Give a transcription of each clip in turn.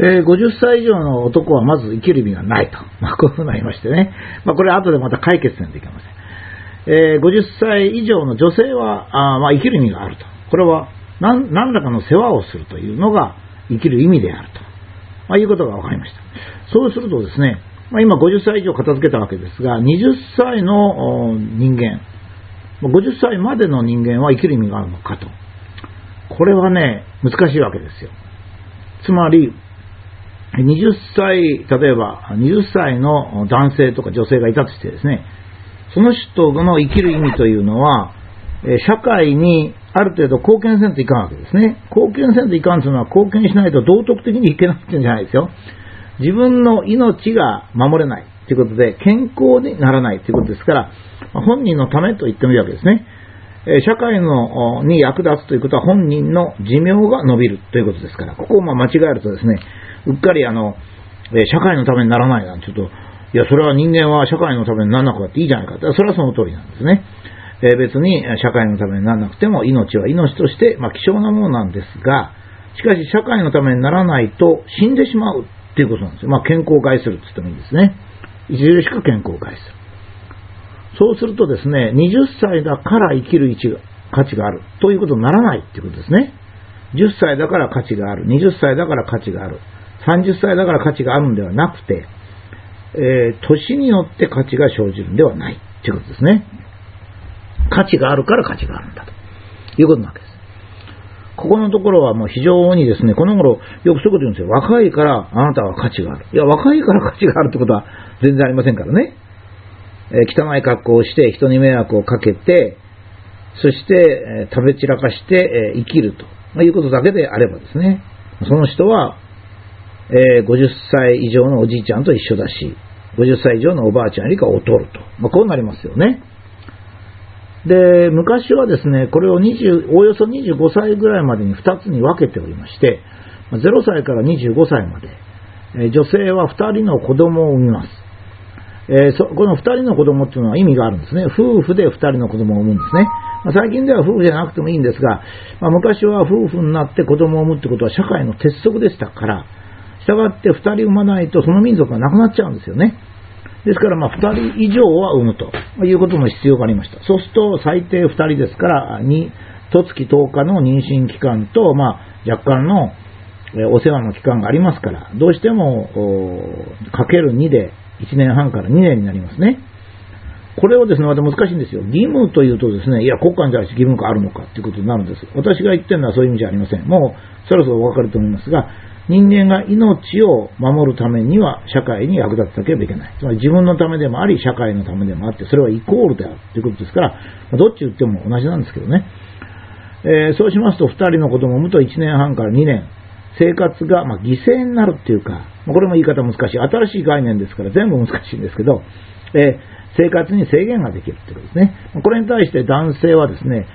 えー、50歳以上の男はまず生きる意味がないと。まあ、こういうふうになりましてね。まあ、これ後でまた解決せんといけません。えー、50歳以上の女性は、あまあ、生きる意味があると。これは何、何らかの世話をするというのが生きる意味であると。まあ、いうことが分かりました。そうするとですね、まあ、今50歳以上片付けたわけですが、20歳の人間、50歳までの人間は生きる意味があるのかと。これはね、難しいわけですよ。つまり、20歳、例えば20歳の男性とか女性がいたとしてですね、その人の生きる意味というのは、社会にある程度貢献せんといかんわけですね。貢献せんといかんというのは貢献しないと道徳的にいけないっていうんじゃないですよ。自分の命が守れないということで、健康にならないということですから、本人のためと言ってもいいわけですね。社会のに役立つということは本人の寿命が伸びるということですから、ここをま間違えるとですね、うっかりあの、社会のためにならないなんて言うと、いや、それは人間は社会のためにならなくたっていいじゃないか。それはその通りなんですね。え別に社会のためにならなくても命は命として、まあ、希少なものなんですが、しかし社会のためにならないと死んでしまうっていうことなんですよ。まあ、健康を害するって言ってもいいんですね。いずれしか健康を害する。そうするとですね、20歳だから生きる価値があるということにならないっていうことですね。10歳だから価値がある。20歳だから価値がある。30歳だから価値があるんではなくて、えー、年によって価値が生じるんではないということですね。価値があるから価値があるんだということなわけです。ここのところはもう非常にですね、この頃よくそういうこと言うんですよ。若いからあなたは価値がある。いや、若いから価値があるってことは全然ありませんからね。え、汚い格好をして人に迷惑をかけて、そして、え、食べ散らかして、え、生きるということだけであればですね、その人は、え50歳以上のおじいちゃんと一緒だし、50歳以上のおばあちゃんよりか劣ると。まあ、こうなりますよね。で、昔はですね、これを20、およそ25歳ぐらいまでに2つに分けておりまして、0歳から25歳まで、女性は2人の子供を産みます。えー、この2人の子供っていうのは意味があるんですね。夫婦で2人の子供を産むんですね。まあ、最近では夫婦じゃなくてもいいんですが、まあ、昔は夫婦になって子供を産むってことは社会の鉄則でしたから、従って2人産まないとその民族がなくなっちゃうんですよね。ですから、ま、2人以上は産むということの必要がありました。そうすると、最低2人ですから、2、十月10日の妊娠期間と、まあ、若干のお世話の期間がありますから、どうしても、かける2で1年半から2年になりますね。これをですね、また難しいんですよ。義務というとですね、いや、国家に対して義務があるのかということになるんです。私が言ってるのはそういう意味じゃありません。もう、そろそろお分かると思いますが、人間が命を守るためには社会に役立てなければいけない。つまり自分のためでもあり、社会のためでもあって、それはイコールであるということですから、どっち言っても同じなんですけどね。えー、そうしますと、2人の子供を産むと1年半から2年、生活がまあ犠牲になるっていうか、これも言い方難しい。新しい概念ですから全部難しいんですけど、え、生活に制限ができるということですね。これに対して男性はですね、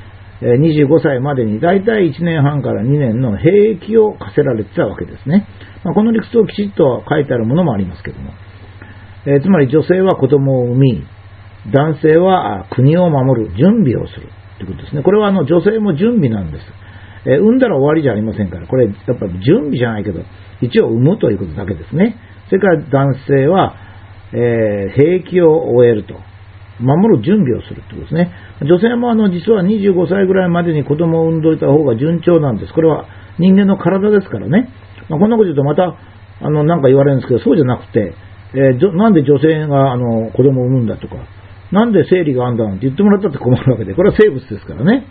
25歳までに大体1年半から2年の兵役を課せられてたわけですね。ま、この理屈をきちっと書いてあるものもありますけども。え、つまり女性は子供を産み、男性は国を守る準備をするということですね。これはあの女性も準備なんです。え、産んだら終わりじゃありませんから、これやっぱり準備じゃないけど、一応産むということだけですね。それから男性は、えー、兵役を終えると。守る準備をするってことですね。女性もあの実は25歳ぐらいまでに子供を産んどいた方が順調なんです。これは人間の体ですからね。まあ、こんなこと言うとまた、あの、なんか言われるんですけど、そうじゃなくて、えー、なんで女性があの子供を産むんだとか、なんで生理があんだなんて言ってもらったって困るわけで、これは生物ですからね。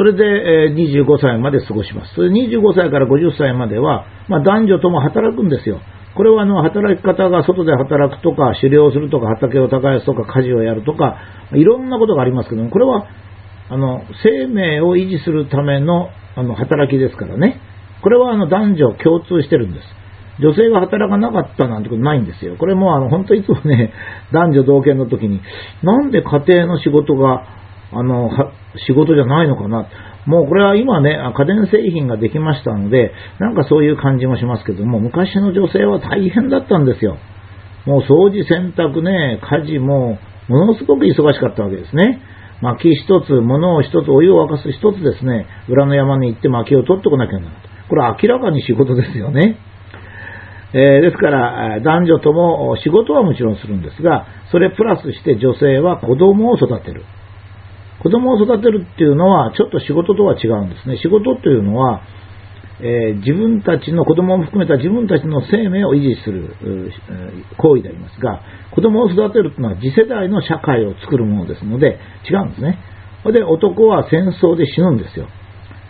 それで、えー、25歳まで過ごします。それ25歳から50歳までは、まあ、男女とも働くんですよ。これはあの働き方が外で働くとか、狩猟するとか、畑を耕すとか、家事をやるとか、いろんなことがありますけども、これはあの生命を維持するためのあの働きですからね。これはあの男女共通してるんです。女性が働かなかったなんてことないんですよ。これもあの本当いつもね、男女同権の時に、なんで家庭の仕事が、あの、仕事じゃないのかな。もうこれは今ね、家電製品ができましたので、なんかそういう感じもしますけども、昔の女性は大変だったんですよ。もう掃除、洗濯ね、家事も、ものすごく忙しかったわけですね。薪一つ、物を一つ、お湯を沸かす一つですね、裏の山に行って薪を取ってこなきゃならない。これは明らかに仕事ですよね。えー、ですから、男女とも仕事はもちろんするんですが、それプラスして女性は子供を育てる。子供を育てるっていうのは、ちょっと仕事とは違うんですね。仕事というのは、えー、自分たちの子供を含めた自分たちの生命を維持する行為でありますが、子供を育てるというのは次世代の社会を作るものですので、違うんですね。で、男は戦争で死ぬんですよ。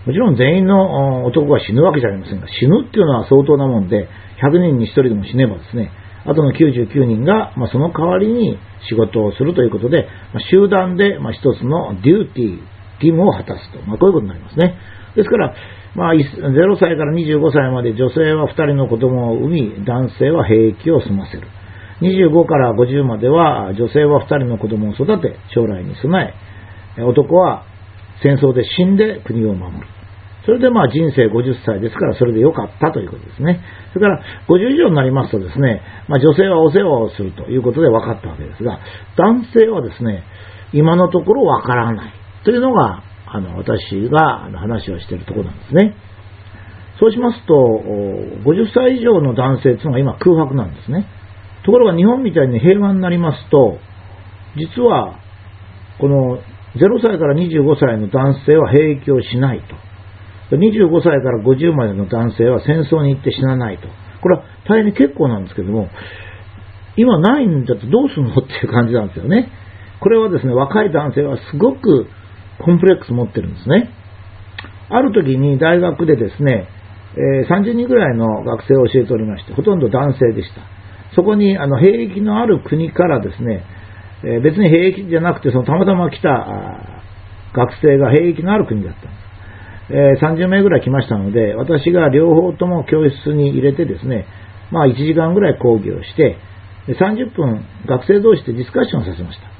もちろん全員の男が死ぬわけじゃありませんが、死ぬっていうのは相当なもんで、100人に1人でも死ねばですね、あとの99人が、まあ、その代わりに仕事をするということで、まあ、集団で、まあ、一つのデューティー、義務を果たすと、まあ、こういうことになりますね。ですから、まあ、0歳から25歳まで女性は2人の子供を産み、男性は兵役を済ませる。25から50までは女性は2人の子供を育て、将来に備え、男は戦争で死んで国を守る。それでまあ人生50歳ですからそれでよかったということですね。それから50以上になりますとですね、まあ、女性はお世話をするということで分かったわけですが、男性はですね、今のところ分からないというのが、あの、私が話をしているところなんですね。そうしますと、50歳以上の男性というのが今空白なんですね。ところが日本みたいに平和になりますと、実は、この0歳から25歳の男性は兵役をしないと。25歳から50までの男性は戦争に行って死なないと。これは大変結構なんですけども、今ないんだってどうするのっていう感じなんですよね。これはですね、若い男性はすごくコンプレックス持ってるんですね。ある時に大学でですね、え、30人ぐらいの学生を教えておりまして、ほとんど男性でした。そこにあの兵役のある国からですね、え、別に兵役じゃなくて、そのたまたま来た学生が兵役のある国だったんです。えー、30名ぐらい来ましたので、私が両方とも教室に入れてですね、まあ1時間ぐらい講義をして、30分学生同士でディスカッションさせました。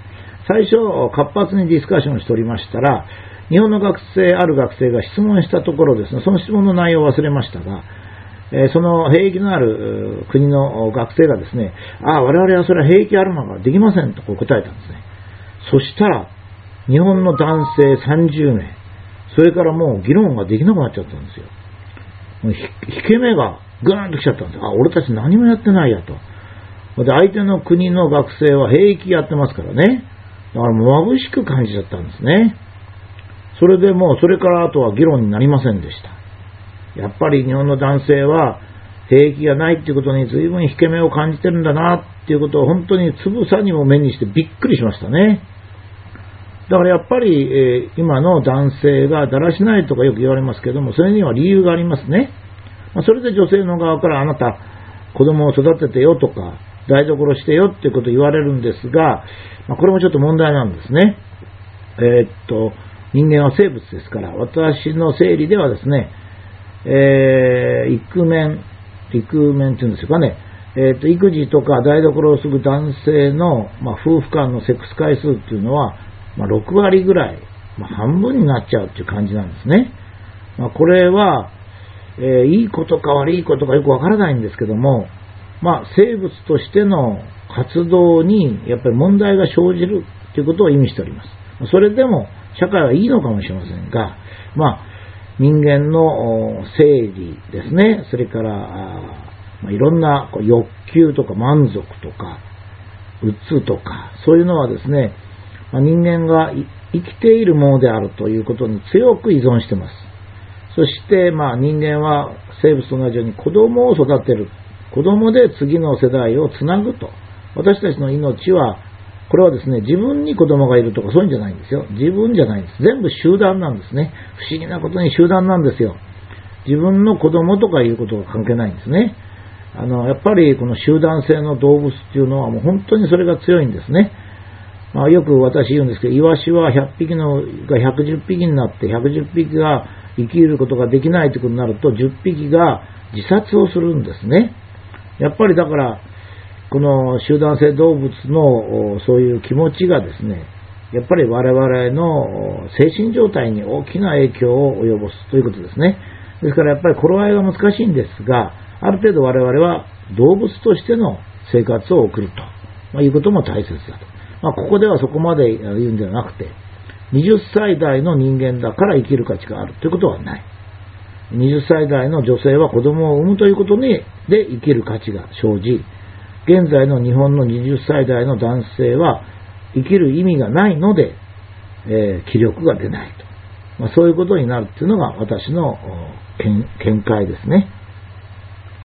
最初、活発にディスカッションしておりましたら、日本の学生、ある学生が質問したところですね、その質問の内容を忘れましたが、えその兵役のある国の学生がですね、ああ、我々はそれは兵役あるのができませんとこう答えたんですね。そしたら、日本の男性30名、それからもう議論ができなくなっちゃったんですよ。もう引け目がぐーんと来ちゃったんですあ、俺たち何もやってないやと。で、相手の国の学生は兵役やってますからね。だから眩しく感じちゃったんですね。それでもう、それからあとは議論になりませんでした。やっぱり日本の男性は兵役がないっていうことに随分引け目を感じてるんだなっていうことを本当につぶさにも目にしてびっくりしましたね。だからやっぱり、えー、今の男性がだらしないとかよく言われますけども、それには理由がありますね。まあ、それで女性の側からあなた、子供を育ててよとか、台所してよっていうことを言われるんですが、まあ、これもちょっと問題なんですね。えー、っと、人間は生物ですから、私の整理ではですね、えー、育面、育面っていうんですかね、えー、と育児とか台所をする男性の、まあ、夫婦間のセックス回数っていうのは、まあ、6割ぐらい、まあ、半分になっちゃうっていう感じなんですね。まあ、これは、えー、いいことか悪いことかよくわからないんですけども、まあ、生物としての活動にやっぱり問題が生じるということを意味しております。それでも社会はいいのかもしれませんが、まあ、人間の整理ですね、それから、ま、いろんな欲求とか満足とか、うつとか、そういうのはですね、ま人間が生きているものであるということに強く依存しています。そして、まあ、人間は生物と同じように子供を育てる。子供で次の世代をつなぐと。私たちの命は、これはですね、自分に子供がいるとかそういうんじゃないんですよ。自分じゃないんです。全部集団なんですね。不思議なことに集団なんですよ。自分の子供とかいうことが関係ないんですね。あの、やっぱりこの集団性の動物っていうのはもう本当にそれが強いんですね。まあ、よく私言うんですけど、イワシは100匹のが110匹になって、110匹が生きることができないということになると、10匹が自殺をするんですね。やっぱりだから、この集団性動物のそういう気持ちがですね、やっぱり我々の精神状態に大きな影響を及ぼすということですね。ですからやっぱり頃合いが難しいんですが、ある程度我々は動物としての生活を送ると、まあ、いうことも大切だと。まあ、ここではそこまで言うんではなくて、20歳代の人間だから生きる価値があるということはない。20歳代の女性は子供を産むということにで生きる価値が生じ、現在の日本の20歳代の男性は生きる意味がないので、えー、気力が出ないと。まあ、そういうことになるっていうのが私の見解ですね。